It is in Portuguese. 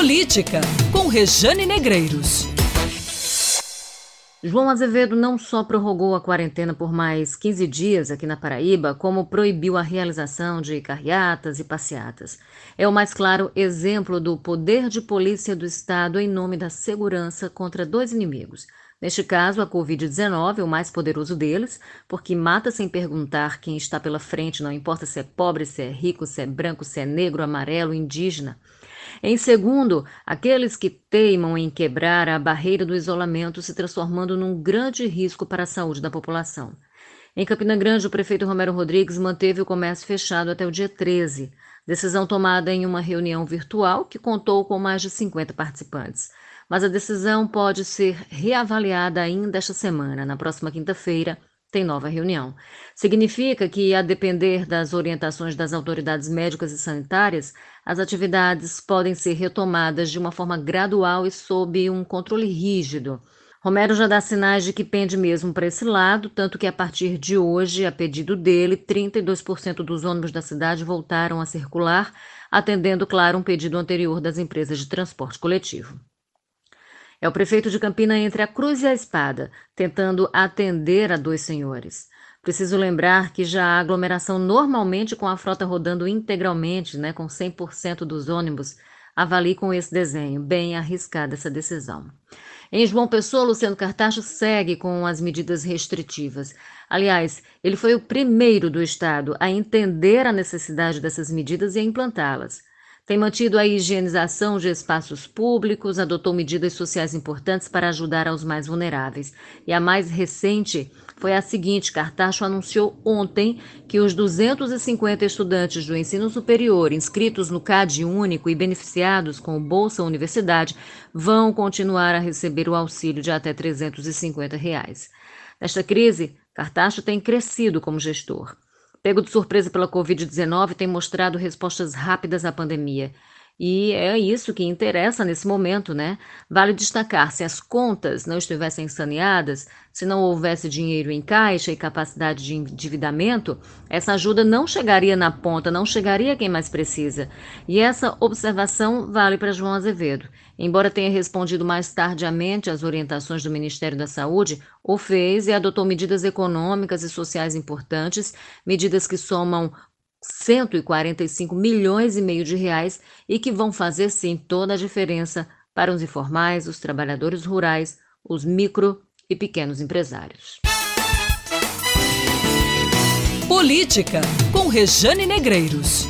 Política, com Rejane Negreiros. João Azevedo não só prorrogou a quarentena por mais 15 dias aqui na Paraíba, como proibiu a realização de carreatas e passeatas. É o mais claro exemplo do poder de polícia do Estado em nome da segurança contra dois inimigos. Neste caso, a Covid-19 é o mais poderoso deles, porque mata sem perguntar quem está pela frente, não importa se é pobre, se é rico, se é branco, se é negro, amarelo, indígena. Em segundo, aqueles que teimam em quebrar a barreira do isolamento, se transformando num grande risco para a saúde da população. Em Campina Grande, o prefeito Romero Rodrigues manteve o comércio fechado até o dia 13, decisão tomada em uma reunião virtual que contou com mais de 50 participantes. Mas a decisão pode ser reavaliada ainda esta semana, na próxima quinta-feira, tem nova reunião. Significa que, a depender das orientações das autoridades médicas e sanitárias, as atividades podem ser retomadas de uma forma gradual e sob um controle rígido. Romero já dá sinais de que pende mesmo para esse lado, tanto que a partir de hoje, a pedido dele, 32% dos ônibus da cidade voltaram a circular, atendendo, claro, um pedido anterior das empresas de transporte coletivo. É o prefeito de Campina entre a cruz e a espada, tentando atender a dois senhores. Preciso lembrar que já há aglomeração normalmente com a frota rodando integralmente, né, com 100% dos ônibus. Avalie com esse desenho, bem arriscada essa decisão. Em João Pessoa, Luciano Cartacho segue com as medidas restritivas. Aliás, ele foi o primeiro do Estado a entender a necessidade dessas medidas e a implantá-las. Tem mantido a higienização de espaços públicos, adotou medidas sociais importantes para ajudar aos mais vulneráveis. E a mais recente foi a seguinte: Cartacho anunciou ontem que os 250 estudantes do ensino superior inscritos no CAD único e beneficiados com o Bolsa Universidade vão continuar a receber o auxílio de até 350 reais. Nesta crise, Cartacho tem crescido como gestor pego de surpresa pela Covid-19, tem mostrado respostas rápidas à pandemia. E é isso que interessa nesse momento, né? Vale destacar: se as contas não estivessem saneadas, se não houvesse dinheiro em caixa e capacidade de endividamento, essa ajuda não chegaria na ponta, não chegaria a quem mais precisa. E essa observação vale para João Azevedo. Embora tenha respondido mais tardiamente às orientações do Ministério da Saúde, o fez e adotou medidas econômicas e sociais importantes, medidas que somam 145 milhões e meio de reais e que vão fazer sim toda a diferença para os informais, os trabalhadores rurais, os micro e pequenos empresários. Política com Rejane Negreiros.